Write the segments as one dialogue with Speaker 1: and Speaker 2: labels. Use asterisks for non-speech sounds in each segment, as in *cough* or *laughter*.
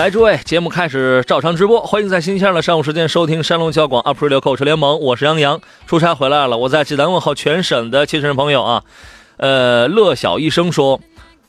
Speaker 1: 来，诸位，节目开始照常直播，欢迎在星期二的上午时间收听山东交广 Up Radio 购车联盟，我是杨洋，出差回来了，我在济南问候全省的亲人朋友啊。呃，乐小医生说，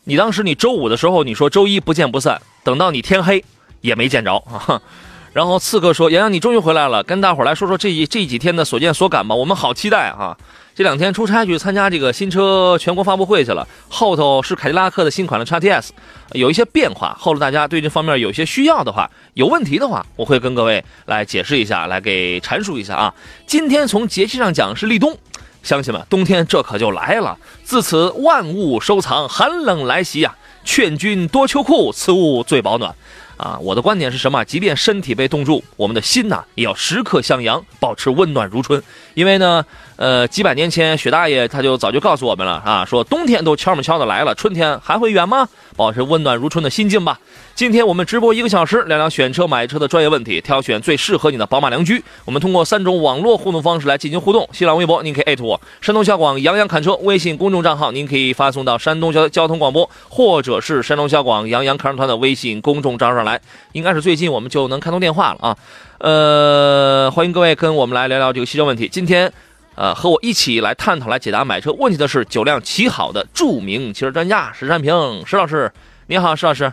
Speaker 1: 你当时你周五的时候你说周一不见不散，等到你天黑也没见着啊。*laughs* 然后刺客说，杨洋你终于回来了，跟大伙来说说这一这几天的所见所感吧，我们好期待啊。这两天出差去参加这个新车全国发布会去了，后头是凯迪拉克的新款的 x T S，有一些变化。后头大家对这方面有一些需要的话，有问题的话，我会跟各位来解释一下，来给阐述一下啊。今天从节气上讲是立冬，乡亲们，冬天这可就来了。自此万物收藏，寒冷来袭呀！劝君多秋裤，此物最保暖。啊，我的观点是什么？即便身体被冻住，我们的心呐也要时刻向阳，保持温暖如春。因为呢，呃，几百年前雪大爷他就早就告诉我们了啊，说冬天都悄么悄的来了，春天还会远吗？保持温暖如春的心境吧。今天我们直播一个小时，聊聊选车买车的专业问题，挑选最适合你的宝马良驹。我们通过三种网络互动方式来进行互动：新浪微博，您可以艾特我；山东小广杨洋侃车微信公众账号，您可以发送到山东交交通广播，或者是山东小广杨洋侃车团的微信公众账号上来。应该是最近我们就能开通电话了啊。呃，欢迎各位跟我们来聊聊这个汽车问题。今天，呃，和我一起来探讨、来解答买车问题的是九辆奇好的著名汽车专家石山平石老师。你好，石老师。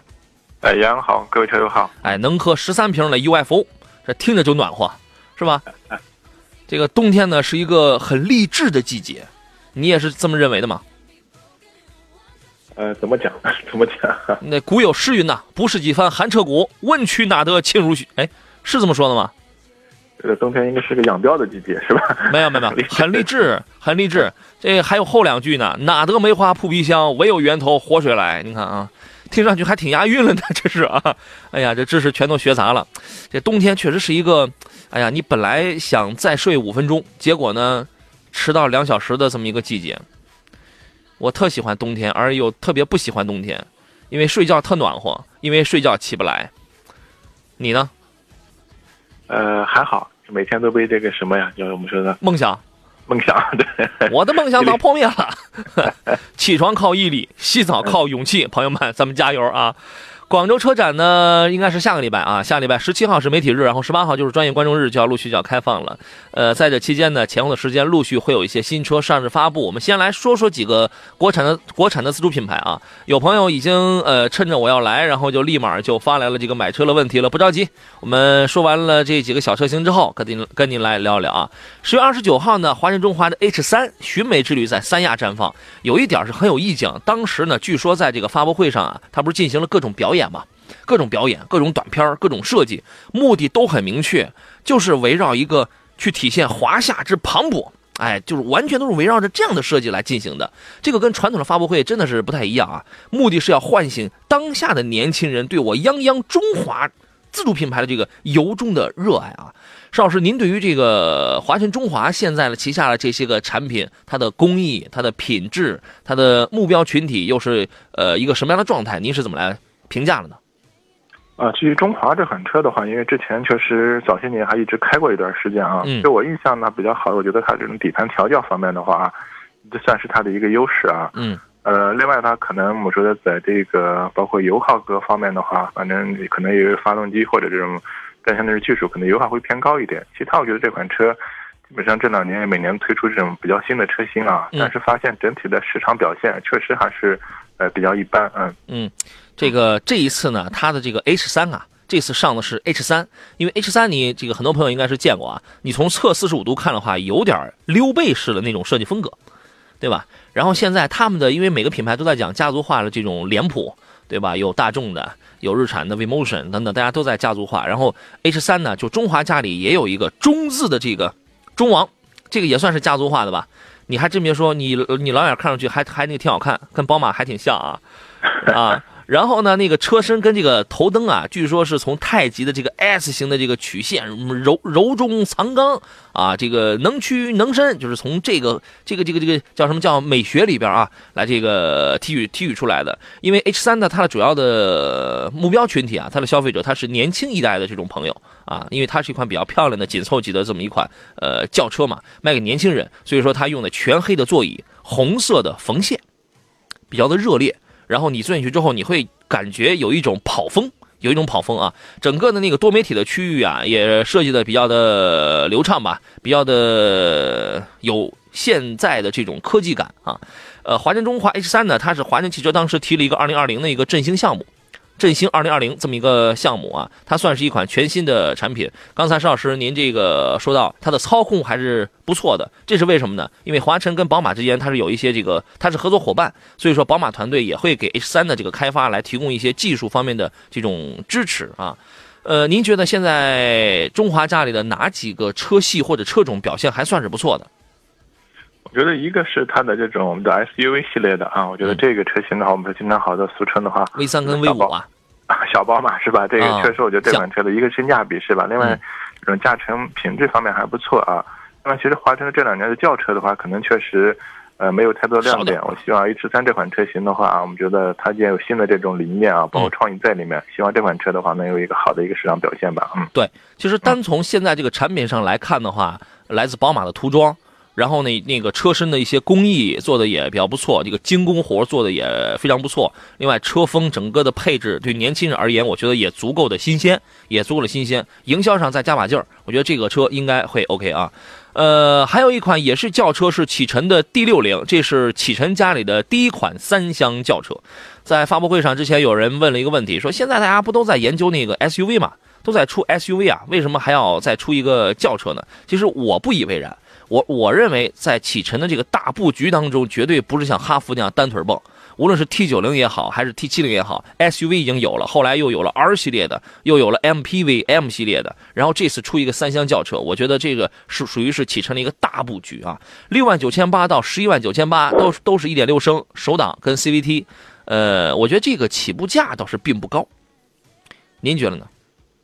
Speaker 2: 哎，杨好，各位车友好。
Speaker 1: 哎，能喝十三瓶的 UFO，这听着就暖和，是吧？*laughs* 这个冬天呢是一个很励志的季节，你也是这么认为的吗？
Speaker 2: 呃，怎么讲？*laughs* 怎么讲？*laughs*
Speaker 1: 那古有诗云呐：“不是几番寒彻骨，问渠哪得清如许？”哎，是这么说的吗？
Speaker 2: 这个冬天应该是个养膘的季节，是吧？*laughs*
Speaker 1: 没有，没有，很励志，很励志。这还有后两句呢：“哪得梅花扑鼻香，唯有源头活水来。”你看啊。听上去还挺押韵了呢，这是啊，哎呀，这知识全都学杂了。这冬天确实是一个，哎呀，你本来想再睡五分钟，结果呢，迟到两小时的这么一个季节。我特喜欢冬天，而又特别不喜欢冬天，因为睡觉特暖和，因为睡觉起不来。你呢？
Speaker 2: 呃，还好，每天都被这个什么呀，就是我们说的
Speaker 1: 梦想。
Speaker 2: 梦想，对，
Speaker 1: 我的梦想早破灭了。*laughs* *laughs* 起床靠毅力，洗澡靠勇气。朋友们，咱们加油啊！广州车展呢，应该是下个礼拜啊，下个礼拜十七号是媒体日，然后十八号就是专业观众日，就要陆续就要开放了。呃，在这期间呢，前后的时间陆续会有一些新车上市发布。我们先来说说几个国产的 *laughs* 国产的自主品牌啊。有朋友已经呃趁着我要来，然后就立马就发来了这个买车的问题了，不着急。我们说完了这几个小车型之后，跟您跟您来聊一聊啊。十月二十九号呢，华晨中华的 H 三寻美之旅在三亚绽放。有一点是很有意境，当时呢，据说在这个发布会上啊，他不是进行了各种表演。演嘛，各种表演，各种短片，各种设计，目的都很明确，就是围绕一个去体现华夏之磅礴。哎，就是完全都是围绕着这样的设计来进行的。这个跟传统的发布会真的是不太一样啊。目的是要唤醒当下的年轻人对我泱泱中华自主品牌的这个由衷的热爱啊。邵老师，您对于这个华晨中华现在的旗下的这些个产品，它的工艺、它的品质、它的目标群体又是呃一个什么样的状态？您是怎么来？评价了呢？
Speaker 2: 啊，至于中华这款车的话，因为之前确实早些年还一直开过一段时间啊。
Speaker 1: 嗯。
Speaker 2: 就我印象呢比较好的，我觉得它这种底盘调教方面的话，这算是它的一个优势啊。
Speaker 1: 嗯。
Speaker 2: 呃，另外它可能我觉得在这个包括油耗各方面的话，反正可能有发动机或者这种更相对是技术，可能油耗会偏高一点。其他我觉得这款车基本上这两年每年推出这种比较新的车型啊，但是发现整体的市场表现确实还是呃比较一般。嗯。
Speaker 1: 嗯。这个这一次呢，它的这个 H 三啊，这次上的是 H 三，因为 H 三你这个很多朋友应该是见过啊，你从侧四十五度看的话，有点溜背式的那种设计风格，对吧？然后现在他们的，因为每个品牌都在讲家族化的这种脸谱，对吧？有大众的，有日产的 V-motion 等等，大家都在家族化。然后 H 三呢，就中华家里也有一个中字的这个中王，这个也算是家族化的吧？你还真别说，你你老远看上去还还那个挺好看，跟宝马还挺像啊啊。然后呢，那个车身跟这个头灯啊，据说是从太极的这个 S 型的这个曲线，柔柔中藏刚啊，这个能屈能伸，就是从这个这个这个这个叫什么叫美学里边啊，来这个提取提取出来的。因为 H 三呢，它的主要的目标群体啊，它的消费者他是年轻一代的这种朋友啊，因为它是一款比较漂亮的紧凑级的这么一款呃轿车嘛，卖给年轻人，所以说它用的全黑的座椅，红色的缝线，比较的热烈。然后你坐进去之后，你会感觉有一种跑风，有一种跑风啊。整个的那个多媒体的区域啊，也设计的比较的流畅吧，比较的有现在的这种科技感啊。呃，华晨中华 H 三呢，它是华晨汽车当时提了一个二零二零的一个振兴项目。振兴二零二零这么一个项目啊，它算是一款全新的产品。刚才邵老师您这个说到它的操控还是不错的，这是为什么呢？因为华晨跟宝马之间它是有一些这个它是合作伙伴，所以说宝马团队也会给 H 三的这个开发来提供一些技术方面的这种支持啊。呃，您觉得现在中华家里的哪几个车系或者车种表现还算是不错的？
Speaker 2: 我觉得一个是它的这种我们的 SUV 系列的啊，我觉得这个车型的话，我们说经常好的俗称的话
Speaker 1: ，V 三跟 V 五啊，*laughs*
Speaker 2: 小宝马是吧？这个确实我觉得这款车的一个性价比是吧？另外这种驾乘品质方面还不错啊。那么其实华晨这两年的轿车的话，可能确实呃没有太多亮点。我希望 H 三这款车型的话啊，我们觉得它既然有新的这种理念啊，包括创意在里面，希望这款车的话能有一个好的一个市场表现吧。嗯，
Speaker 1: 对，其实单从现在这个产品上来看的话，来自宝马的涂装。然后呢，那个车身的一些工艺做的也比较不错，这个精工活做的也非常不错。另外，车风整个的配置对年轻人而言，我觉得也足够的新鲜，也足够的新鲜。营销上再加把劲儿，我觉得这个车应该会 OK 啊。呃，还有一款也是轿车，是启辰的 D 六零，这是启辰家里的第一款三厢轿车。在发布会上之前，有人问了一个问题，说现在大家不都在研究那个 SUV 嘛，都在出 SUV 啊，为什么还要再出一个轿车呢？其实我不以为然。我我认为，在启辰的这个大布局当中，绝对不是像哈弗那样单腿蹦。无论是 T 九零也好，还是 T 七零也好，SUV 已经有了，后来又有了 R 系列的，又有了 MPV M 系列的，然后这次出一个三厢轿车，我觉得这个是属于是启辰的一个大布局啊。六万九千八到十一万九千八，都都是一点六升手挡跟 CVT，呃，我觉得这个起步价倒是并不高，您觉得呢？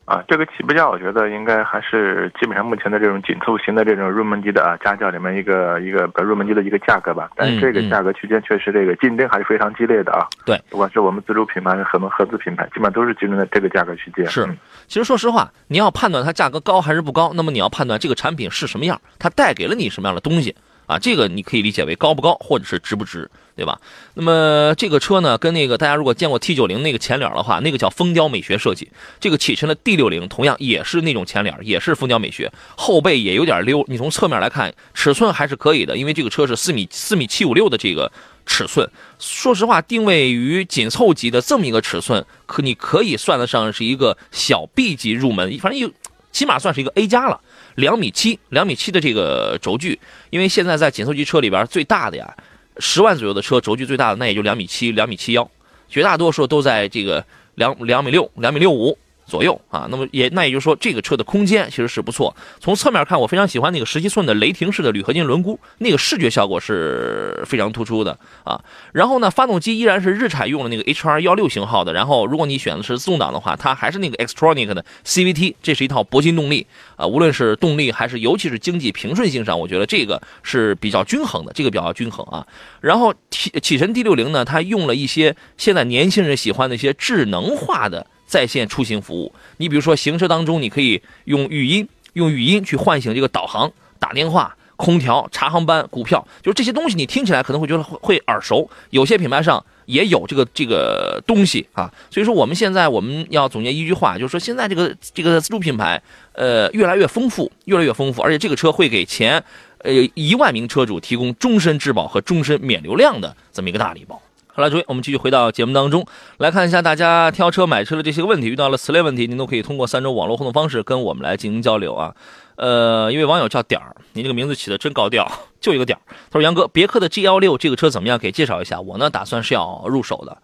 Speaker 2: 啊，这个起步价我觉得应该还是基本上目前的这种紧凑型的这种入门级的啊家轿里面一个一个入门级的一个价格吧。但是这个价格区间确实这个竞争还是非常激烈的啊。
Speaker 1: 对，
Speaker 2: 不管是我们自主品牌还是很多合资品牌，基本上都是竞争在这个价格区间。
Speaker 1: 是，其实说实话，你要判断它价格高还是不高，那么你要判断这个产品是什么样，它带给了你什么样的东西。啊，这个你可以理解为高不高，或者是值不值，对吧？那么这个车呢，跟那个大家如果见过 T 九零那个前脸的话，那个叫风雕美学设计。这个启辰的 D 六零同样也是那种前脸，也是风雕美学，后背也有点溜。你从侧面来看，尺寸还是可以的，因为这个车是四米四米七五六的这个尺寸。说实话，定位于紧凑级的这么一个尺寸，可你可以算得上是一个小 B 级入门，反正有起码算是一个 A 加了。两米七，两米七的这个轴距，因为现在在紧凑级车里边最大的呀，十万左右的车轴距最大的那也就两米七、两米七幺，绝大多数都在这个两两米六、两米六五。左右啊，那么也那也就是说，这个车的空间其实是不错。从侧面看，我非常喜欢那个十七寸的雷霆式的铝合金轮毂，那个视觉效果是非常突出的啊。然后呢，发动机依然是日产用的那个 HR 幺六型号的。然后，如果你选的是自动挡的话，它还是那个 Extronic 的 CVT，这是一套铂金动力啊。无论是动力还是尤其是经济平顺性上，我觉得这个是比较均衡的，这个比较均衡啊。然后启启辰 D 六零呢，它用了一些现在年轻人喜欢的一些智能化的。在线出行服务，你比如说行车当中，你可以用语音，用语音去唤醒这个导航、打电话、空调、查航班、股票，就是这些东西，你听起来可能会觉得会耳熟。有些品牌上也有这个这个东西啊，所以说我们现在我们要总结一句话，就是说现在这个这个自主品牌，呃，越来越丰富，越来越丰富，而且这个车会给前呃一万名车主提供终身质保和终身免流量的这么一个大礼包。好了，诸位，我们继续回到节目当中来看一下大家挑车买车的这些个问题，遇到了此类问题，您都可以通过三种网络互动方式跟我们来进行交流啊。呃，一位网友叫点儿，您这个名字起的真高调，就一个点儿。他说：“杨哥，别克的 G 幺六这个车怎么样？给介绍一下。我呢，打算是要入手的。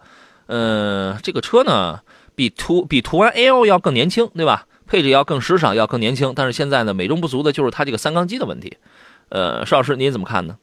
Speaker 1: 呃，这个车呢，比途比途安 L 要更年轻，对吧？配置要更时尚，要更年轻。但是现在呢，美中不足的就是它这个三缸机的问题。呃，邵老师您怎么看呢？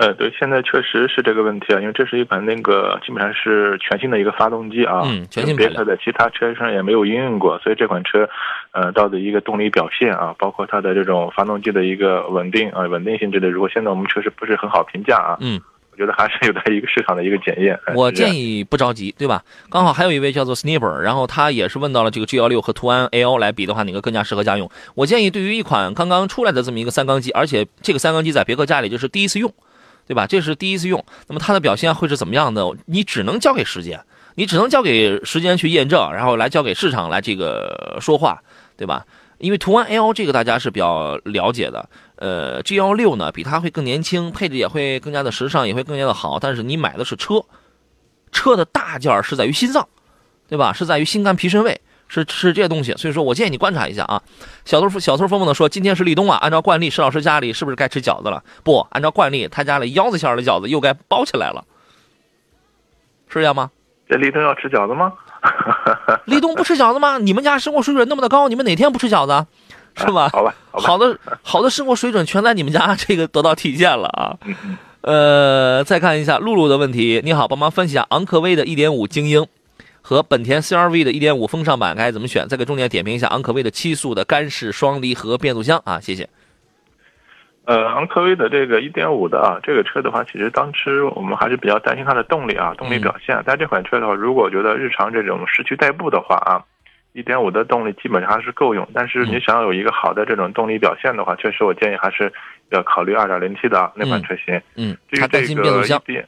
Speaker 2: 呃，对，现在确实是这个问题啊，因为这是一款那个基本上是全新的一个发动机啊，
Speaker 1: 嗯，全新
Speaker 2: 别克的其他车上也没有应用过，所以这款车，呃，到的一个动力表现啊，包括它的这种发动机的一个稳定啊、稳定性之类，如果现在我们确实不是很好评价啊，
Speaker 1: 嗯，
Speaker 2: 我觉得还是有待一个市场的一个检验。
Speaker 1: 我建议不着急，对吧？刚好还有一位叫做 Sniper，然后他也是问到了这个 G 幺六和途安 L 来比的话，哪个更加适合家用？我建议对于一款刚刚出来的这么一个三缸机，而且这个三缸机在别克家里就是第一次用。对吧？这是第一次用，那么它的表现会是怎么样的？你只能交给时间，你只能交给时间去验证，然后来交给市场来这个说话，对吧？因为途安 L 这个大家是比较了解的，呃，G 幺六呢比它会更年轻，配置也会更加的时尚，也会更加的好。但是你买的是车，车的大件是在于心脏，对吧？是在于心肝脾肾胃。是是这些东西，所以说我建议你观察一下啊。小偷小偷疯疯的说，今天是立冬啊，按照惯例，石老师家里是不是该吃饺子了？不，按照惯例，他家里腰子馅的饺子又该包起来了，是这样吗？
Speaker 2: 这立冬要吃饺子吗？*laughs* *laughs*
Speaker 1: 立冬不吃饺子吗？你们家生活水准那么的高，你们哪天不吃饺子？是吧？
Speaker 2: 好吧，
Speaker 1: 好的好的生活水准全在你们家 *laughs* 这个得到体现了啊。呃，再看一下露露的问题，你好，帮忙分析一下昂科威的1.5精英。和本田 CR-V 的1.5风尚版该怎么选？再给重点点评一下昂科威的七速的干式双离合变速箱啊，谢谢。
Speaker 2: 呃，昂科威的这个1.5的啊，这个车的话，其实当时我们还是比较担心它的动力啊，动力表现。但这款车的话，如果觉得日常这种市区代步的话啊，1.5的动力基本上还是够用。但是你想要有一个好的这种动力表现的话，确实我建议还是要考虑 2.0T 的那款车型。
Speaker 1: 嗯，
Speaker 2: 至于这个一变。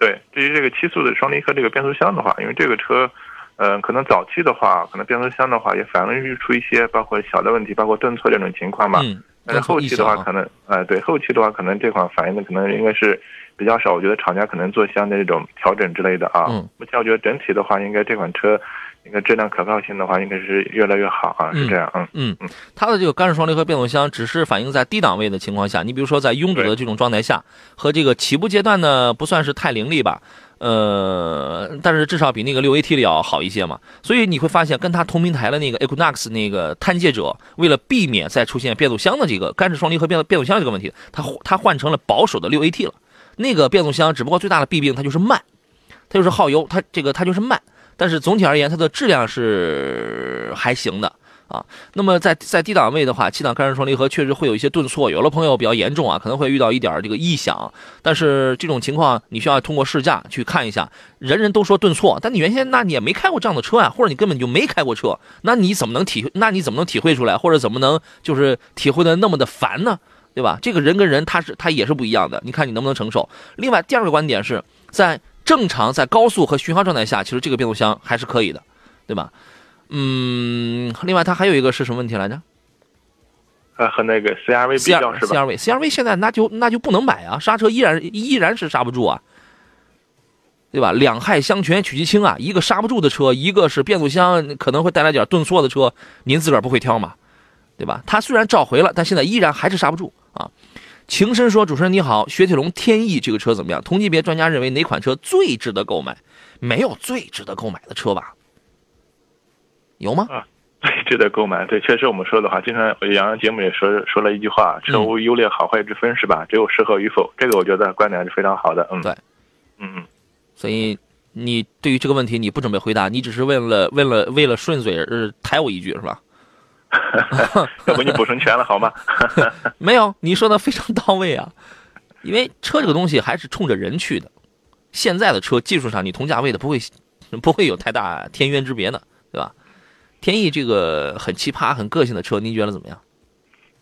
Speaker 2: 对，至于这个七速的双离合这个变速箱的话，因为这个车，嗯，可能早期的话，可能变速箱的话也反映出一些包括小的问题，包括顿挫这种情况嘛。
Speaker 1: 嗯。
Speaker 2: 但是后期的话，可能，呃，对，后期的话，可能这款反映的可能应该是比较少。我觉得厂家可能做相应的这种调整之类的啊。
Speaker 1: 嗯。
Speaker 2: 目前我觉得整体的话，应该这款车。应该质量可靠性的话，应该是越来越好啊，是这样，嗯
Speaker 1: 嗯嗯。它的这个干式双离合变速箱只是反映在低档位的情况下，你比如说在拥堵的这种状态下，和这个起步阶段呢不算是太凌厉吧，呃，但是至少比那个六 AT 的要好一些嘛。所以你会发现，跟它同平台的那个 Equinox 那个探界者，为了避免再出现变速箱的这个干式双离合变变速箱这个问题，它它换成了保守的六 AT 了。那个变速箱只不过最大的弊病它就是慢，它就是耗油，它这个它就是慢。但是总体而言，它的质量是还行的啊。那么在在低档位的话，七档干式双离合确实会有一些顿挫，有的朋友比较严重啊，可能会遇到一点这个异响。但是这种情况你需要通过试驾去看一下。人人都说顿挫，但你原先那你也没开过这样的车啊，或者你根本就没开过车，那你怎么能体那你怎么能体会出来，或者怎么能就是体会的那么的烦呢？对吧？这个人跟人他是他也是不一样的，你看你能不能承受。另外第二个观点是在。正常在高速和巡航状态下，其实这个变速箱还是可以的，对吧？嗯，另外它还有一个是什么问题来着？
Speaker 2: 呃，和那个 CRV 比较是吧
Speaker 1: ？CRV，CRV 现在那就那就不能买啊，刹车依然依然是刹不住啊，对吧？两害相权取其轻啊，一个刹不住的车，一个是变速箱可能会带来点顿挫的车，您自个儿不会挑嘛，对吧？它虽然召回了，但现在依然还是刹不住啊。情深说：“主持人你好，雪铁龙天翼这个车怎么样？同级别专家认为哪款车最值得购买？没有最值得购买的车吧？有吗？
Speaker 2: 啊，*laughs* 最值得购买。对，确实我们说的话，经常杨洋节目也说说了一句话：车无优劣好坏之分，是吧？只有适合与否。这个我觉得观点是非常好的。嗯，
Speaker 1: 对，
Speaker 2: 嗯嗯。
Speaker 1: 所以你对于这个问题你不准备回答，你只是为了为了为了顺嘴呃抬我一句是吧？” *laughs*
Speaker 2: 要不你补充全了好吗？*laughs*
Speaker 1: 没有，你说的非常到位啊。因为车这个东西还是冲着人去的。现在的车技术上，你同价位的不会 *laughs* 不会有太大天渊之别的，对吧？天翼这个很奇葩、很个性的车，您觉得怎么样？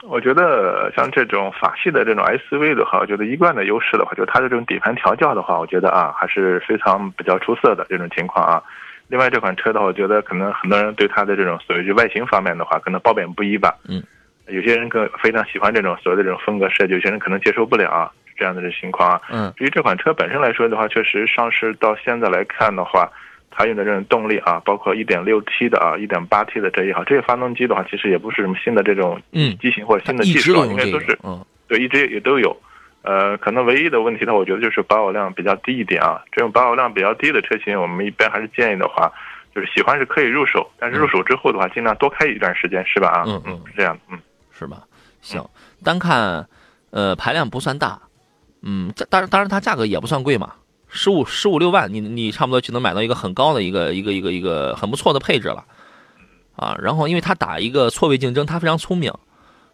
Speaker 2: 我觉得像这种法系的这种 SUV 的话，我觉得一贯的优势的话，就它的这种底盘调教的话，我觉得啊还是非常比较出色的这种情况啊。另外这款车的话，我觉得可能很多人对它的这种所谓就外形方面的话，可能褒贬不一吧。
Speaker 1: 嗯，
Speaker 2: 有些人更非常喜欢这种所谓的这种风格设计，有些人可能接受不了这样的这情况啊。
Speaker 1: 嗯，
Speaker 2: 至于这款车本身来说的话，确实上市到现在来看的话，它用的这种动力啊，包括 1.6T 的啊、1.8T 的这一好，这些发动机的话，其实也不是什么新的这种嗯机型或者新的技术，应该都是
Speaker 1: 嗯，
Speaker 2: 对，一直也都有。呃，可能唯一的问题呢，我觉得就是保有量比较低一点啊。这种保有量比较低的车型，我们一般还是建议的话，就是喜欢是可以入手，但是入手之后的话，尽量多开一段时间，是吧？啊，
Speaker 1: 嗯嗯，
Speaker 2: 是这样，嗯，
Speaker 1: 是吧？行，单看，呃，排量不算大，嗯，当然当然它价格也不算贵嘛，十五十五六万，你你差不多就能买到一个很高的一个一个一个一个很不错的配置了，啊，然后因为它打一个错位竞争，它非常聪明，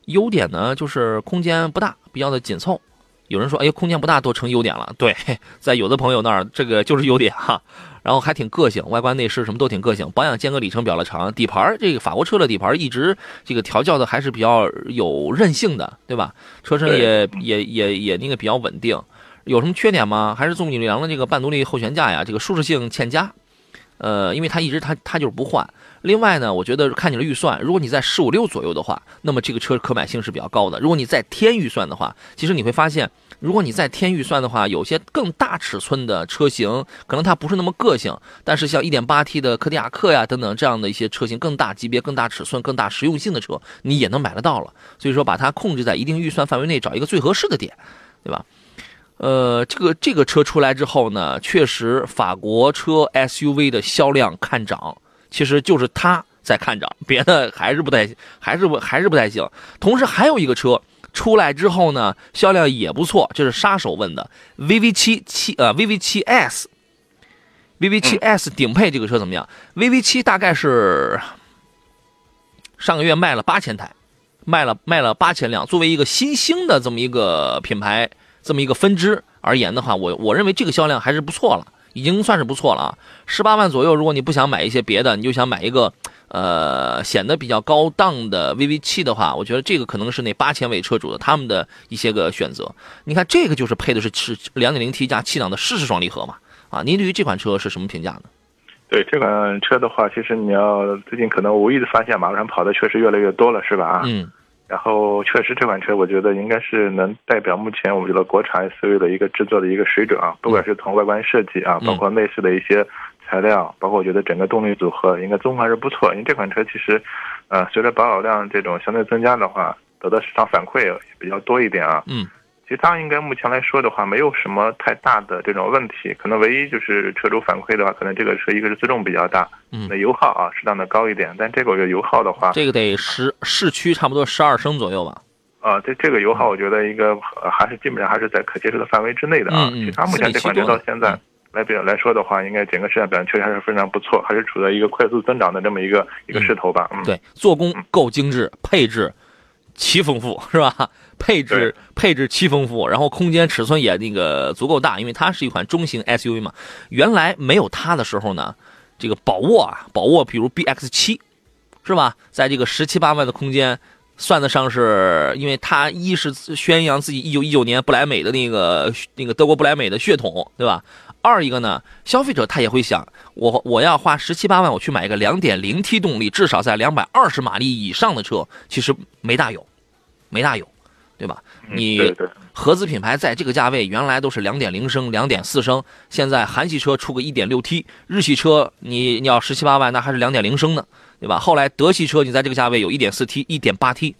Speaker 1: 优点呢就是空间不大，比较的紧凑。有人说，哎，空间不大都成优点了。对，*laughs* 在有的朋友那儿，这个就是优点哈。然后还挺个性，外观内饰什么都挺个性，保养间隔里程比较的长。底盘这个法国车的底盘一直这个调教的还是比较有韧性的，对吧？车身也也也也那个比较稳定。有什么缺点吗？还是重力梁的这个半独立后悬架呀，这个舒适性欠佳。呃，因为它一直它它就是不换。另外呢，我觉得看你的预算，如果你在十五六左右的话，那么这个车可买性是比较高的。如果你在添预算的话，其实你会发现，如果你在添预算的话，有些更大尺寸的车型，可能它不是那么个性，但是像 1.8T 的柯迪亚克呀等等这样的一些车型，更大级别、更大尺寸、更大实用性的车，你也能买得到了。所以说，把它控制在一定预算范围内，找一个最合适的点，对吧？呃，这个这个车出来之后呢，确实法国车 SUV 的销量看涨。其实就是他在看涨，别的还是不太，还是不还是不太行。同时还有一个车出来之后呢，销量也不错，这是杀手问的 VV 七七呃 VV 七 S，VV 七 S 顶配这个车怎么样？VV 七大概是上个月卖了八千台，卖了卖了八千辆。作为一个新兴的这么一个品牌，这么一个分支而言的话，我我认为这个销量还是不错了。已经算是不错了啊，十八万左右，如果你不想买一些别的，你就想买一个，呃，显得比较高档的 VV 七的话，我觉得这个可能是那八千位车主的他们的一些个选择。你看这个就是配的是是两点零 T 加七档的湿式双离合嘛，啊，您对于这款车是什么评价呢？
Speaker 2: 对这款车的话，其实你要最近可能无意的发现马路上跑的确实越来越多了，是吧？啊，
Speaker 1: 嗯。
Speaker 2: 然后确实这款车，我觉得应该是能代表目前我们觉得国产 SUV 的一个制作的一个水准啊，不管是从外观设计啊，包括内饰的一些材料，包括我觉得整个动力组合应该综合还是不错。因为这款车其实，呃，随着保有量这种相对增加的话，得到市场反馈也比较多一点啊。
Speaker 1: 嗯。
Speaker 2: 其他应该目前来说的话，没有什么太大的这种问题。可能唯一就是车主反馈的话，可能这个车一个是自重比较大，
Speaker 1: 嗯，
Speaker 2: 那油耗啊适当的高一点。但这个我觉得油耗的话，
Speaker 1: 这个得十市区差不多十二升左右吧。
Speaker 2: 啊，这这个油耗我觉得一个还是基本上还是在可接受的范围之内的啊。
Speaker 1: 嗯
Speaker 2: 其他目前这款车到现在来表来说的话，应该整个市场表现确实还是非常不错，还是处在一个快速增长的这么一个一个势头吧。嗯，
Speaker 1: 对，做工够精致，配置奇丰富，*laughs* 是吧？配置配置七丰富，然后空间尺寸也那个足够大，因为它是一款中型 SUV 嘛。原来没有它的时候呢，这个宝沃啊，宝沃比如 BX 七，是吧？在这个十七八万的空间，算得上是，因为它一是宣扬自己一九一九年不来美的那个那个德国不来美的血统，对吧？二一个呢，消费者他也会想，我我要花十七八万我去买一个两点零 T 动力，至少在两百二十马力以上的车，其实没大有，没大有。对吧？你合资品牌在这个价位，原来都是两点零升、两点四升，现在韩系车出个一点六 T，日系车你你要十七八万，那还是两点零升呢，对吧？后来德系车你在这个价位有一点四 T、一点八 T，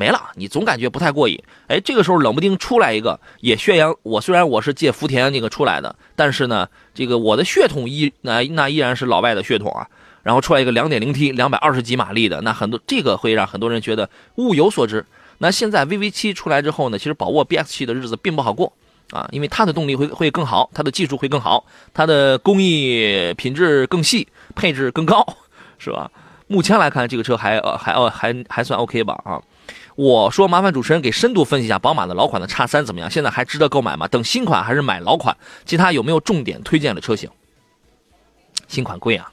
Speaker 1: 没了，你总感觉不太过瘾。哎，这个时候冷不丁出来一个，也宣扬我虽然我是借福田那个出来的，但是呢，这个我的血统依那那依然是老外的血统啊。然后出来一个两点零 T、两百二十几马力的，那很多这个会让很多人觉得物有所值。那现在 VV 七出来之后呢，其实宝沃 BX 七的日子并不好过啊，因为它的动力会会更好，它的技术会更好，它的工艺品质更细，配置更高，*laughs* 是吧？目前来看，这个车还呃还呃还还算 OK 吧啊。我说麻烦主持人给深度分析一下宝马的老款的叉三怎么样？现在还值得购买吗？等新款还是买老款？其他有没有重点推荐的车型？新款贵啊。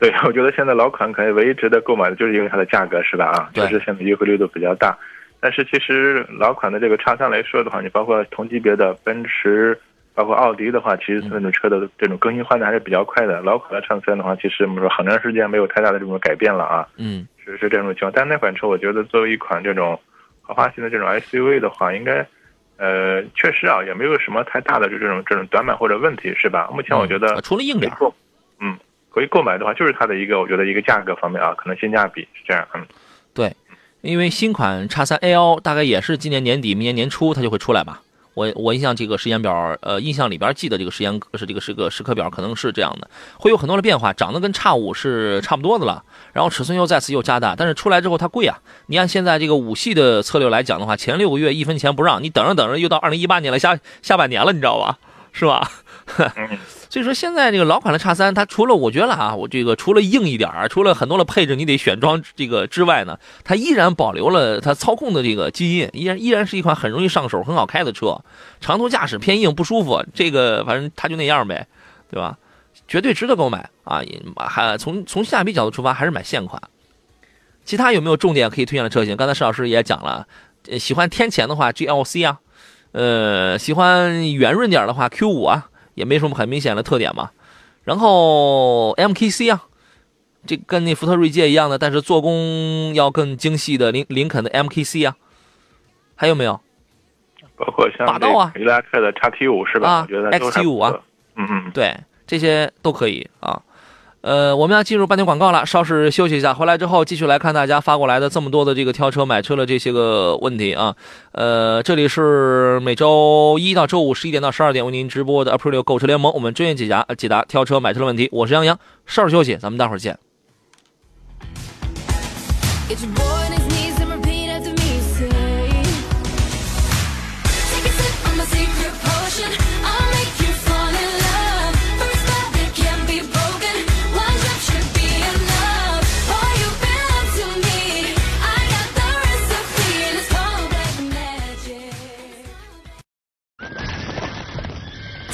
Speaker 2: 对，我觉得现在老款可能唯一值得购买的就是因为它的价格，是吧？啊，确实现在优惠力度比较大。但是其实老款的这个叉三来说的话，你包括同级别的奔驰，包括奥迪的话，其实那种车的这种更新换代还是比较快的。老款的叉三的话，其实我们说很长时间没有太大的这种改变了啊。
Speaker 1: 嗯，
Speaker 2: 是是这种情况。但那款车，我觉得作为一款这种豪华型的这种 SUV 的话，应该呃确实啊，也没有什么太大的就这种这种短板或者问题，是吧？目前我觉得
Speaker 1: 除了硬点，
Speaker 2: 嗯。可以购买的话，就是它的一个，我觉得一个价格方面啊，可能性价比是这样，嗯，
Speaker 1: 对，因为新款叉三 L 大概也是今年年底、明年年初它就会出来吧。我我印象这个时间表，呃，印象里边记得这个时间是这个是个时刻表，可能是这样的，会有很多的变化，长得跟叉五是差不多的了，然后尺寸又再次又加大，但是出来之后它贵啊。你按现在这个五系的策略来讲的话，前六个月一分钱不让你等着等着，又到二零一八年了，下下半年了，你知道吧？是吧？*laughs* 所以说现在这个老款的叉三，它除了我觉得啊，我这个除了硬一点儿除了很多的配置你得选装这个之外呢，它依然保留了它操控的这个基因，依然依然是一款很容易上手、很好开的车。长途驾驶偏硬不舒服，这个反正它就那样呗，对吧？绝对值得购买啊！也还从从性价比角度出发，还是买现款。其他有没有重点可以推荐的车型？刚才石老师也讲了，喜欢天前的话，GLC 啊，呃，喜欢圆润点的话，Q 五啊。也没什么很明显的特点嘛，然后 MKC 啊，这跟那福特锐界一样的，但是做工要更精细的林林肯的 MKC 啊，还有没有？
Speaker 2: 包括像
Speaker 1: 霸道啊，
Speaker 2: 伊拉克的叉 T 五是吧？
Speaker 1: 啊
Speaker 2: ，XT
Speaker 1: 五啊，
Speaker 2: 嗯嗯，
Speaker 1: 对，这些都可以啊。呃，我们要进入半天广告了，稍事休息一下，回来之后继续来看大家发过来的这么多的这个挑车买车的这些个问题啊。呃，这里是每周一到周五十一点到十二点为您直播的 April 购车联盟，我们专业解答解答挑车买车的问题。我是杨洋，稍事休息，咱们待会儿见。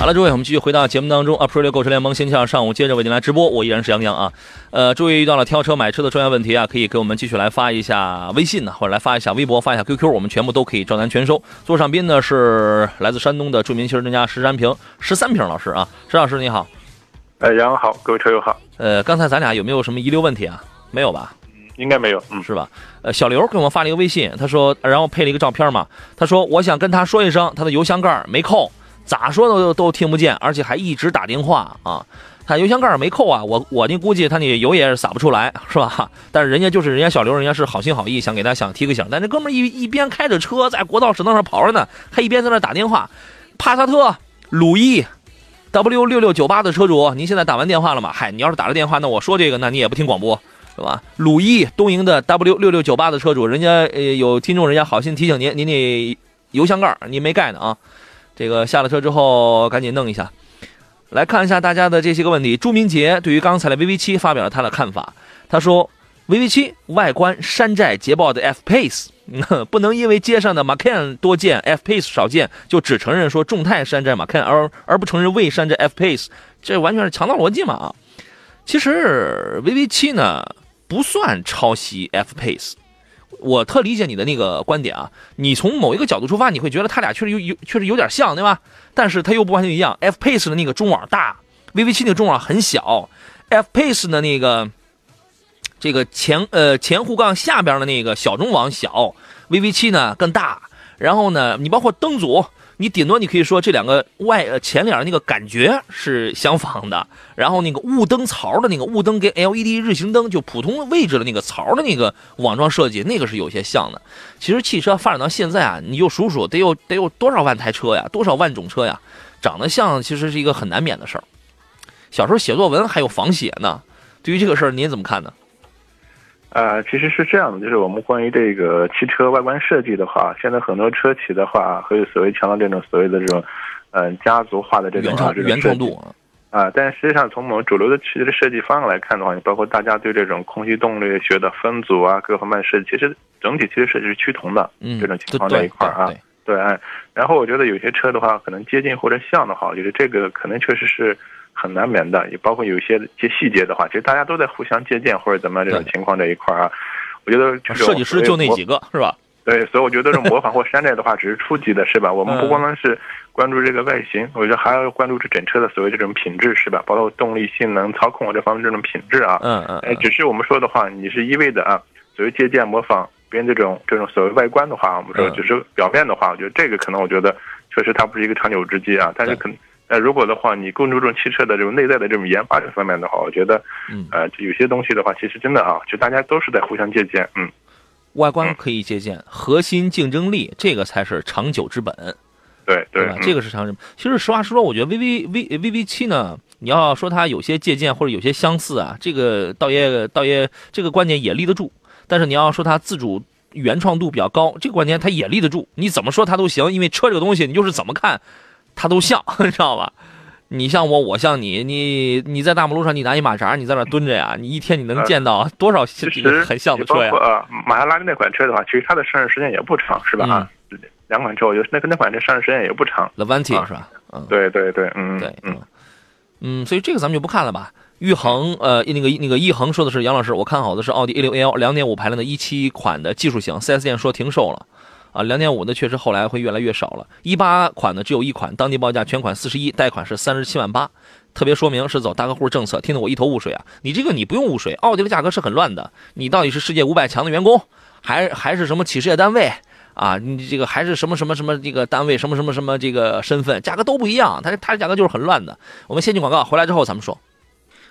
Speaker 1: 好了，诸位，我们继续回到节目当中。April 购车联盟星期二上午接着为您来直播，我依然是杨洋啊。呃，诸位遇到了挑车买车的专业问题啊，可以给我们继续来发一下微信呢，或者来发一下微博，发一下 QQ，我们全部都可以照单全收。座上宾呢是来自山东的著名汽车专家石山平，石三平老师啊，石老师你好。
Speaker 2: 哎，杨好，各位车友好。
Speaker 1: 呃，刚才咱俩有没有什么遗留问题啊？没有吧？
Speaker 2: 应该没有，嗯，
Speaker 1: 是吧？呃，小刘给我们发了一个微信，他说，然后配了一个照片嘛，他说我想跟他说一声，他的油箱盖没扣。咋说都都听不见，而且还一直打电话啊！他油箱盖没扣啊，我我那估计他那油也是洒不出来，是吧？*laughs* 但是人家就是人家小刘，人家是好心好意，想给他想提个醒。但这哥们一一边开着车在国道省道上跑着呢，还一边在那打电话。帕萨特鲁伊 W 六六九八的车主，您现在打完电话了吗？嗨，你要是打了电话，那我说这个，那你也不听广播，是吧？鲁伊东营的 W 六六九八的车主，人家呃有听众，人家好心提醒您，您那油箱盖您没盖呢啊。这个下了车之后赶紧弄一下，来看一下大家的这些个问题。朱明杰对于刚才的 VV 七发表了他的看法，他说：VV 七外观山寨捷豹的 F Pace，*laughs* 不能因为街上的 Macan 多见，F Pace 少见，就只承认说众泰山寨 Macan，而而不承认未山寨 F Pace，这完全是强盗逻辑嘛啊！其实 VV 七呢不算抄袭 F Pace。我特理解你的那个观点啊，你从某一个角度出发，你会觉得它俩确实有有确实有点像，对吧？但是它又不完全一样。F Pace 的那个中网大，VV 七那个中网很小。F Pace 的那个这个前呃前护杠下边的那个小中网小，VV 七呢更大。然后呢，你包括灯组。你顶多你可以说这两个外呃前脸那个感觉是相仿的，然后那个雾灯槽的那个雾灯跟 LED 日行灯就普通位置的那个槽的那个网状设计，那个是有些像的。其实汽车发展到现在啊，你就数数得有得有多少万台车呀，多少万种车呀，长得像其实是一个很难免的事儿。小时候写作文还有仿写呢，对于这个事儿您怎么看呢？
Speaker 2: 啊，其实是这样的，就是我们关于这个汽车外观设计的话，现在很多车企的话，会所谓强调这种所谓的这种，嗯，家族化的这种啊，这种设计啊。但实际上，从我们主流的汽车的设计方案来看的话，你包括大家对这种空气动力学的分组啊，各方面设计，其实整体其实设计是趋同的。嗯，这种情况在一块儿啊，对。然后我觉得有些车的话，可能接近或者像的话，我觉得这个可能确实是。很难免的，也包括有一些一些细节的话，其实大家都在互相借鉴或者怎么样这种情况这一块啊。我觉得就是
Speaker 1: 设计师就那几个是吧？*laughs*
Speaker 2: 对，所以我觉得这种模仿或山寨的话，只是初级的，是吧？我们不光光是关注这个外形，我觉得还要关注这整车的所谓这种品质，是吧？包括动力、性能、操控这方面这种品质啊。
Speaker 1: 嗯嗯。
Speaker 2: 哎，只是我们说的话，你是一味的啊，所谓借鉴模仿别人这种这种所谓外观的话，我们说只是表面的话，我觉得这个可能我觉得确实它不是一个长久之计啊。但是可能呃，如果的话，你更注重汽车的这种内在的这种研发这方面的话，我觉得，
Speaker 1: 嗯，
Speaker 2: 呃，有些东西的话，其实真的啊，就大家都是在互相借鉴，嗯。
Speaker 1: 外观可以借鉴，核心竞争力这个才是长久之本。
Speaker 2: 对
Speaker 1: 对吧？这个是长久。其实实话实说，我觉得 V V V V V 七呢，你要说它有些借鉴或者有些相似啊，这个倒也倒也这个观点也立得住。但是你要说它自主原创度比较高，这个观点它也立得住。你怎么说它都行，因为车这个东西，你就是怎么看，它都像，*laughs* 你知道吧？你像我，我像你，你你在大马路上，你拿一马扎，你在那蹲着呀，你一天你能见到多少很像的车呀？
Speaker 2: 呃，玛莎拉蒂那款车的话，其实它的上市时间也不长，是吧？啊，两款车，我觉得那跟那款车上市时间也不长。
Speaker 1: Levante 是吧？嗯，
Speaker 2: 对对对，嗯，
Speaker 1: 对，嗯嗯，所以这个咱们就不看了吧。玉恒，呃，那个那个一恒说的是杨老师，我看好的是奥迪 A 六 L 两点五排量的一七款的技术型，4S 店说停售了。啊，两点五的确实后来会越来越少了。一八款的只有一款，当地报价全款四十一，贷款是三十七万八。特别说明是走大客户政策，听得我一头雾水啊！你这个你不用雾水，奥迪的价格是很乱的。你到底是世界五百强的员工，还还是什么企事业单位啊？你这个还是什么什么什么这个单位，什么什么什么这个身份，价格都不一样。它它的价格就是很乱的。我们先进广告，回来之后咱们说。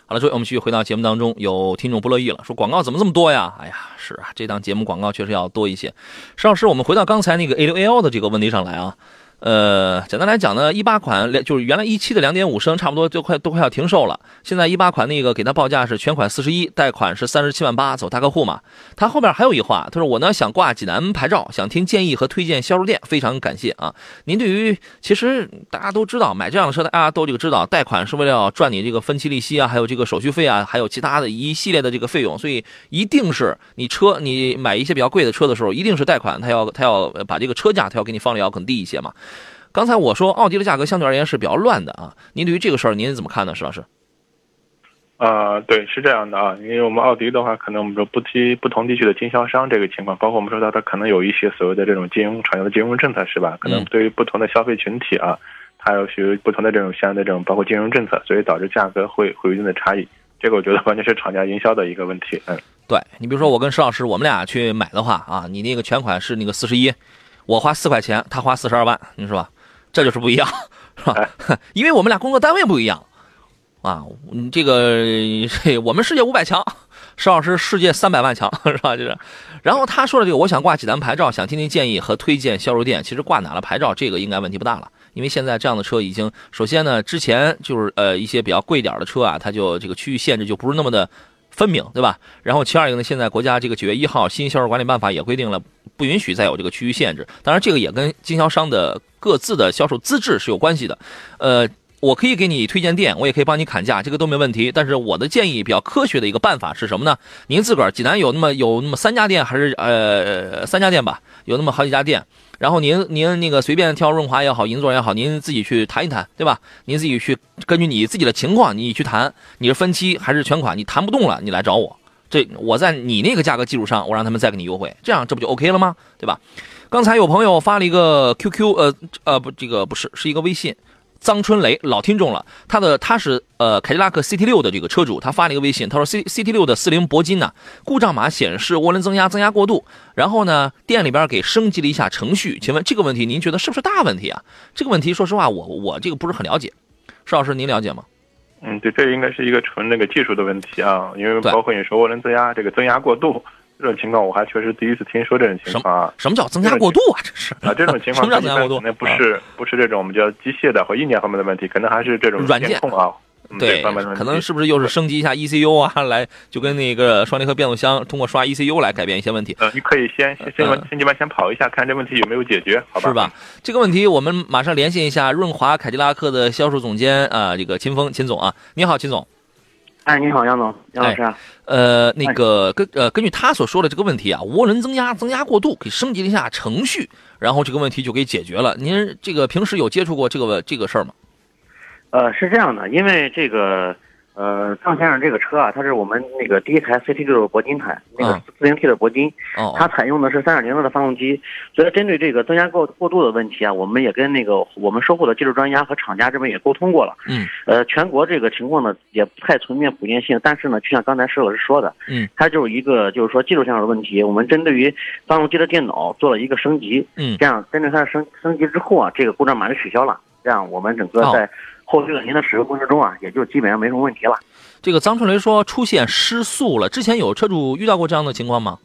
Speaker 1: 好了，诸位，我们继续回到节目当中。有听众不乐意了，说广告怎么这么多呀？哎呀，是啊，这档节目广告确实要多一些。石老师，我们回到刚才那个 A 六 A 幺的这个问题上来啊。呃，简单来讲呢，一八款两就是原来一七的两点五升，差不多就快都快要停售了。现在一八款那个给他报价是全款四十一，贷款是三十七万八，走大客户嘛。他后边还有一话，他说我呢想挂济南牌照，想听建议和推荐销售店，非常感谢啊。您对于其实大家都知道买这样的车，大家都这个知道，贷款是为了赚你这个分期利息啊，还有这个手续费啊，还有其他的一系列的这个费用，所以一定是你车你买一些比较贵的车的时候，一定是贷款，他要他要把这个车价他要给你放的要更低一些嘛。刚才我说奥迪的价格相对而言是比较乱的啊，您对于这个事儿您怎么看呢，石老师？
Speaker 2: 啊，对，是这样的啊，因为我们奥迪的话，可能我们说不提不同地区的经销商这个情况，包括我们说到它可能有一些所谓的这种金融产业的金融政策是吧？可能对于不同的消费群体啊，它有许不同的这种相应的这种包括金融政策，所以导致价格会会有一定的差异。这个我觉得完全是厂家营销的一个问题。嗯，
Speaker 1: 对你比如说我跟石老师，我们俩去买的话啊，你那个全款是那个四十一，我花四块钱，他花四十二万，你说吧？这就是不一样，是吧？*laughs* 因为我们俩工作单位不一样，啊，这个 *laughs* 我们世界五百强，邵老师世界三百万强，*laughs* 是吧？就是，然后他说的这个，我想挂济南牌照，想听听建议和推荐销售店。其实挂哪了牌照，这个应该问题不大了，因为现在这样的车已经，首先呢，之前就是呃一些比较贵点的车啊，它就这个区域限制就不是那么的。分明，对吧？然后其二一个呢，现在国家这个九月一号新销售管理办法也规定了，不允许再有这个区域限制。当然，这个也跟经销商的各自的销售资质是有关系的。呃，我可以给你推荐店，我也可以帮你砍价，这个都没问题。但是我的建议比较科学的一个办法是什么呢？您自个儿济南有那么有那么三家店，还是呃三家店吧？有那么好几家店。然后您您那个随便挑润滑也好，银座也好，您自己去谈一谈，对吧？您自己去根据你自己的情况，你去谈，你是分期还是全款？你谈不动了，你来找我，这我在你那个价格基础上，我让他们再给你优惠，这样这不就 OK 了吗？对吧？刚才有朋友发了一个 QQ，呃呃不，这个不是，是一个微信。臧春雷老听众了，他的他是呃凯迪拉克 CT 六的这个车主，他发了一个微信，他说 C CT 六的四零铂金呢，故障码显示涡轮增压增压过度，然后呢店里边给升级了一下程序，请问这个问题您觉得是不是大问题啊？这个问题说实话我我这个不是很了解，邵老师您了解吗？
Speaker 2: 嗯，对，这应该是一个纯那个技术的问题啊，因为包括你说涡轮增压这个增压过度。这种情况我还确实第一次听说这种情况啊！
Speaker 1: 什么叫增加过度啊？这是
Speaker 2: 啊，这种情况 *laughs*
Speaker 1: 什么叫增加过度？
Speaker 2: 那不是不是这种我们叫机械的或硬件方面的问题，可能还是这种
Speaker 1: 软件
Speaker 2: 控啊。
Speaker 1: 对，可能是不是又是升级一下 ECU 啊？来，就跟那个双离合变速箱通过刷 ECU 来改变一些问题。
Speaker 2: 呃，你可以先先先先基本先跑一下，看这问题有没有解决，好吧？
Speaker 1: 是吧？这个问题我们马上联系一下润华凯迪拉克的销售总监啊，这个秦峰秦总啊，你好，秦总。
Speaker 3: 哎，你好，杨总，杨老师。
Speaker 1: 呃，那个根呃，根据他所说的这个问题啊，涡轮增压增压过度，给升级了一下程序，然后这个问题就给解决了。您这个平时有接触过这个这个事儿吗？
Speaker 3: 呃，是这样的，因为这个。呃，张先生这个车啊，它是我们那个第一台 CT 六的铂金台，那个四零 T 的铂金，
Speaker 1: 哦，
Speaker 3: 它采用的是三点零的发动机，所以针对这个增加过过度的问题啊，我们也跟那个我们售后的技术专家和厂家这边也沟通过了。
Speaker 1: 嗯，
Speaker 3: 呃，全国这个情况呢也不太存在普遍性，但是呢，就像刚才石老师说的，
Speaker 1: 嗯，
Speaker 3: 它就是一个就是说技术上的问题，我们针对于发动机的电脑做了一个升级，
Speaker 1: 嗯
Speaker 3: 这样针对它的升升级之后啊，这个故障码就取消了，这样我们整个
Speaker 1: 哦
Speaker 3: 在后续的您的使用过程中啊，也就基本上没什么问题了。
Speaker 1: 这个张春雷说出现失速了，之前有车主遇到过这样的情况吗？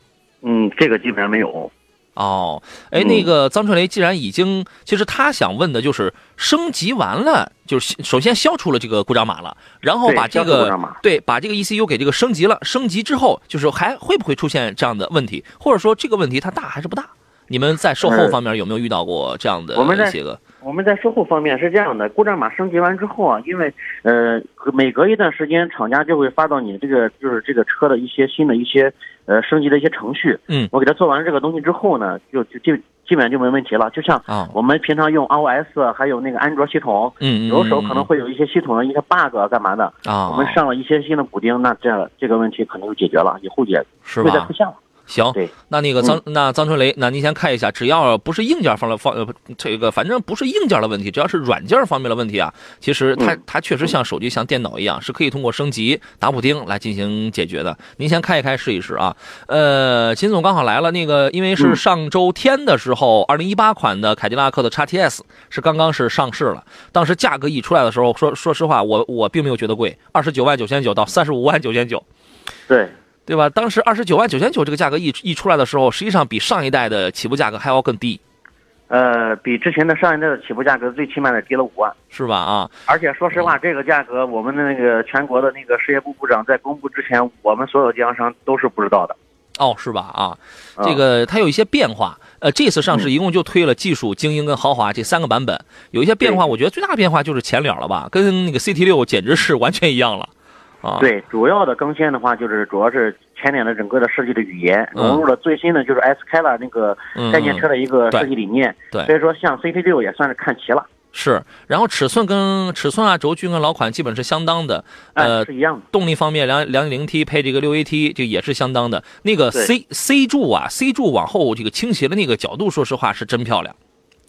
Speaker 3: 嗯，这个基本上没有。
Speaker 1: 哦，哎，
Speaker 3: 嗯
Speaker 1: 那个张春雷既然已经，其实他想问的就是升级完了，就是首先消除了这个故障码了，然后把这个对把这个 ECU 给这个升级了，升级之后就是还会不会出现这样的问题，或者说这个问题它大还是不大？你们在售后
Speaker 3: 呃
Speaker 1: 方面有没有遇到过这样的
Speaker 3: 我们在
Speaker 1: 一些个？
Speaker 3: 我们在售后方面是这样的，故障码升级完之后啊，因为呃每隔一段时间，厂家就会发到你这个就是这个车的一些新的一些呃升级的一些程序。
Speaker 1: 嗯
Speaker 3: 我给他做完这个东西之后呢，就就就基本上就没问题了。就像
Speaker 1: 啊，
Speaker 3: 我们平常用 iOS 还有那个安卓系统，
Speaker 1: 嗯，嗯
Speaker 3: 有的时候可能
Speaker 1: 嗯
Speaker 3: 会有一些系统的一些 bug 啊干嘛的，
Speaker 1: 啊，
Speaker 3: 我们上了一些新的补丁，那这这个问题可能就解决了，以后也不会再出？现了。
Speaker 1: 行，
Speaker 3: 对，
Speaker 1: 那那个张、那张春雷，那您先看一下，只要不是硬件方的方呃这个，反正不是硬件的问题，只要是软件方面的问题啊，其实它
Speaker 3: 嗯
Speaker 1: 它确实像手机像电脑一样，是可以通过升级打补丁来进行解决的。您先开一开试一试啊。呃，秦总刚好来了，那个因为是
Speaker 3: 嗯
Speaker 1: 上周天的时候，二零一八款的凯迪拉克的 x T S 是刚刚是上市了，当时价格一出来的时候，说说实话，我我并没有觉得贵，二十九万九千九到三十五万九千九。
Speaker 3: 对，
Speaker 1: 对吧？当时二十九万九千九这个价格一一出来的时候，实际上比上一代的起步价格还要更低，
Speaker 3: 呃，比之前的上一代的起步价格最起码得低了五万。
Speaker 1: 是吧？啊，
Speaker 3: 而且说实话，这个价格，我们的那个全国的那个事业部部长在公布之前，我们所有经销商都是不知道的。
Speaker 1: 哦，是吧？啊，
Speaker 3: 啊
Speaker 1: 这个它有一些变化。呃，这次上市一共就推了技术、精英跟豪华这三个版本，有一些变化。我觉得最大的变化就是前脸了吧，跟那个 CT 六简直是完全一样了。啊，，
Speaker 3: 对，主要的更新的话，就是主要是前脸的整个的设计的语言
Speaker 1: 嗯
Speaker 3: 融入了最新的就是 S 开了那个
Speaker 1: 嗯
Speaker 3: 概念车的一个设计理念。
Speaker 1: 对
Speaker 3: 所以说像 CT 六也算是看齐了，
Speaker 1: 是。然后尺寸跟尺寸啊、轴距跟老款基本是相当的。
Speaker 3: 哎，
Speaker 1: 呃，
Speaker 3: 是一样的。
Speaker 1: 动力方面，两两点零 T 配这个六 AT，就也是相当的。那个 C C 柱啊，C 柱往后这个倾斜的那个角度，说实话是真漂亮。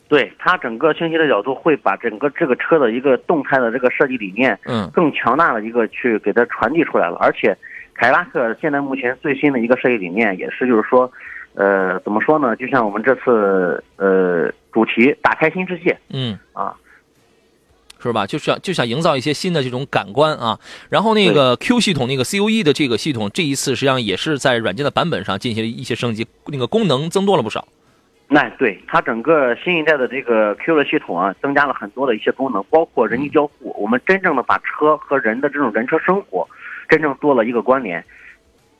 Speaker 3: 对它整个倾斜的角度会把整个这个车的一个动态的这个设计理念
Speaker 1: 嗯
Speaker 3: 更强大的一个去给它传递出来了，而且凯迪拉克现在目前最新的一个设计理念也是就是说，呃，怎么说呢？就像我们这次呃主题打开新世界
Speaker 1: 嗯。
Speaker 3: 啊，
Speaker 1: 是吧？就想就想营造一些新的这种感官啊。然后那个 Q 系统那个 CUE 的这个系统，这一次实际上也是在软件的版本上进行了一些升级，那个功能增多了不少。
Speaker 3: 那对它整个新一代的这个 Q 的系统啊，增加了很多的一些功能，包括人机交互，我们真正的把车和人的这种人车生活真正做了一个关联。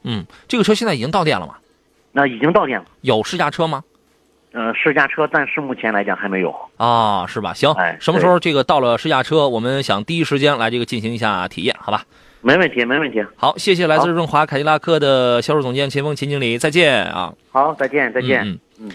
Speaker 1: 嗯，这个车现在已经到店了吗？
Speaker 3: 那已经到店了，
Speaker 1: 有试驾车吗？
Speaker 3: 呃，试驾车暂时目前来讲还没有。
Speaker 1: 啊，是吧？行，
Speaker 3: 哎
Speaker 1: 什么时候这个到了试驾车，我们想第一时间来这个进行一下体验，好吧？
Speaker 3: 没问题，没问题。
Speaker 1: 好，谢谢来自润华凯迪拉克的销售总监秦峰秦经理，再见啊！
Speaker 3: 好，再见，再见。
Speaker 1: 嗯
Speaker 3: 嗯嗯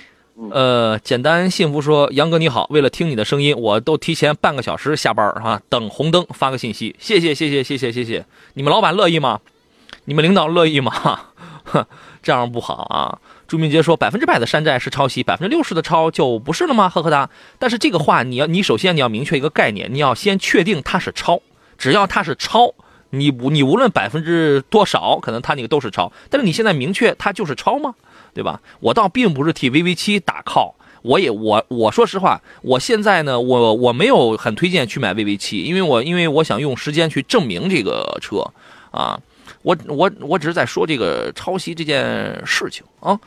Speaker 1: 呃，简单幸福说，杨哥你好，为了听你的声音，我都提前半个小时下班儿哈、等红灯发个信息，谢谢谢谢谢谢谢谢，你们老板乐意吗？*laughs* 你们领导乐意吗？哼，这样不好啊。朱明杰说，百分之百的山寨是抄袭，百分之六十的抄就不是了吗？呵呵哒。但是这个话，你要你首先你要明确一个概念，你要先确定它是抄，只要它是抄，你无你无论百分之多少，可能它那个都是抄，但是你现在明确它就是抄吗？对吧？我倒并不是替 VV 七打 call，我也我我说实话，我现在呢，我我没有很推荐去买 VV 七，因为我因为我想用时间去证明这个车啊，我我我只是在说这个抄袭这件事情啊。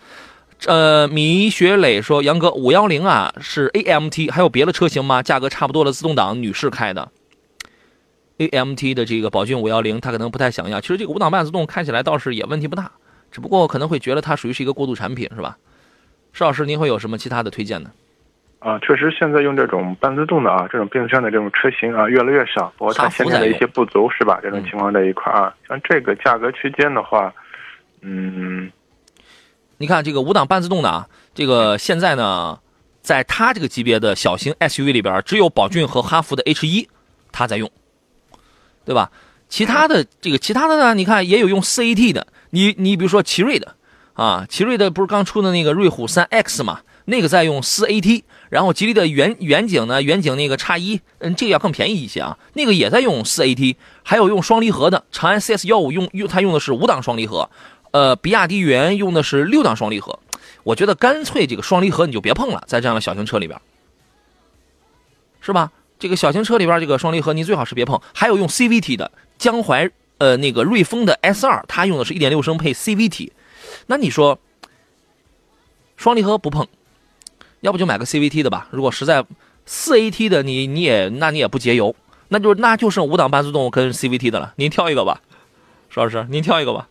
Speaker 1: 呃，米雪磊说：“杨哥，五幺零啊是 AMT，还有别的车型吗？价格差不多的自动挡，女士开的 AMT 的这个宝骏五幺零，她可能不太想要。其实这个五档半自动开起来倒是也问题不大，只不过可能会觉得它属于是一个过渡产品，是吧？施老师，您会有什么其他的推荐呢？
Speaker 2: 啊，确实现在用这种半自动的啊，这种变速箱的这种车型啊，越来越少。包括它
Speaker 1: 哈弗
Speaker 2: 先天的一些不足是吧？这种
Speaker 1: 嗯
Speaker 2: 情况在一块儿啊，像这个价格区间的话，嗯，
Speaker 1: 你看这个五档半自动的啊，这个现在呢，在它这个级别的小型 SUV 里边，只有宝骏和哈弗的 H 一它在用，对吧？其他的这个其他的呢，你看也有用 CAT 的，你你比如说奇瑞的啊，奇瑞的不是刚出的那个瑞虎三 X 嘛，那个在用 4AT，然后吉利的远远景呢，远景那个叉一，嗯，这个要更便宜一些啊，那个也在用 4AT，还有用双离合的，长安 CS 幺五用用它用的是五档双离合，呃，比亚迪元用的是六档双离合，我觉得干脆这个双离合你就别碰了，在这样的小型车里边，是吧？这个小型车里边这个双离合你最好是别碰，还有用 CVT 的江淮呃那个瑞风的 S 二，它用的是一点六升配 CVT，那你说双离合不碰？要不就买个 CVT 的吧。如果实在四 AT 的你你也那你也不节油，那就那就剩五档半自动跟 CVT 的了。您挑一个吧，石老师，您挑一个吧。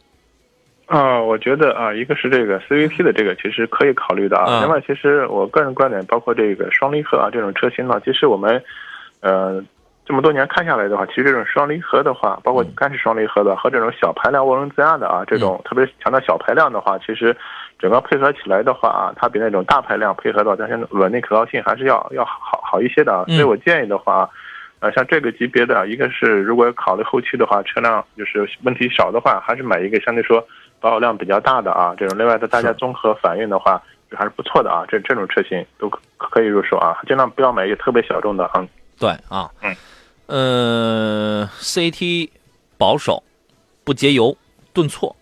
Speaker 2: 啊，我觉得啊，一个是这个 CVT 的这个其实可以考虑的啊。另外，其实我个人观点，包括这个双离合啊这种车型呢，其实我们呃这么多年看下来的话，其实这种双离合的话，包括干式双离合的和这种小排量涡轮增压的啊，这种特别强调小排量的话，其实。整个配合起来的话啊，它比那种大排量配合到但是稳定可靠性还是要要好好一些的啊。所以我建议的话，呃，像这个级别的，一个是如果考虑后期的话，车辆就是问题少的话，还是买一个相对说保有量比较大的啊。这种另外的大家综合反应的话，还是不错的啊。这这种车型都可以入手啊，尽量不要买一个特别小众的啊。
Speaker 1: 对啊，嗯，呃，CT 保守，不节油，顿挫。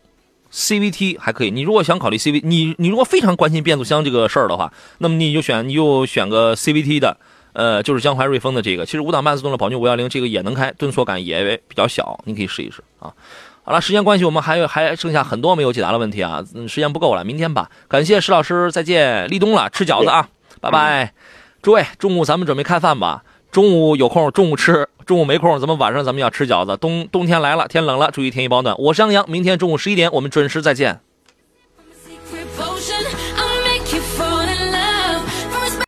Speaker 1: CVT 还可以，你如果想考虑 CV，你你如果非常关心变速箱这个事儿的话，那么你就选你就选个 CVT 的，呃，就是江淮瑞风的这个，其实五档半自动的宝骏五幺零这个也能开，顿挫感也比较小，你可以试一试啊。好了，时间关系，我们还有还剩下很多没有解答的问题啊，嗯，时间不够了，明天吧。感谢石老师，再见。立冬了，吃饺子啊，拜拜。诸位，中午咱们准备开饭吧。中午有空，中午吃；中午没空，咱们晚上咱们要吃饺子。冬冬天来了，天冷了，注意添衣保暖。我是杨洋，明天中午十一点我们准时再见。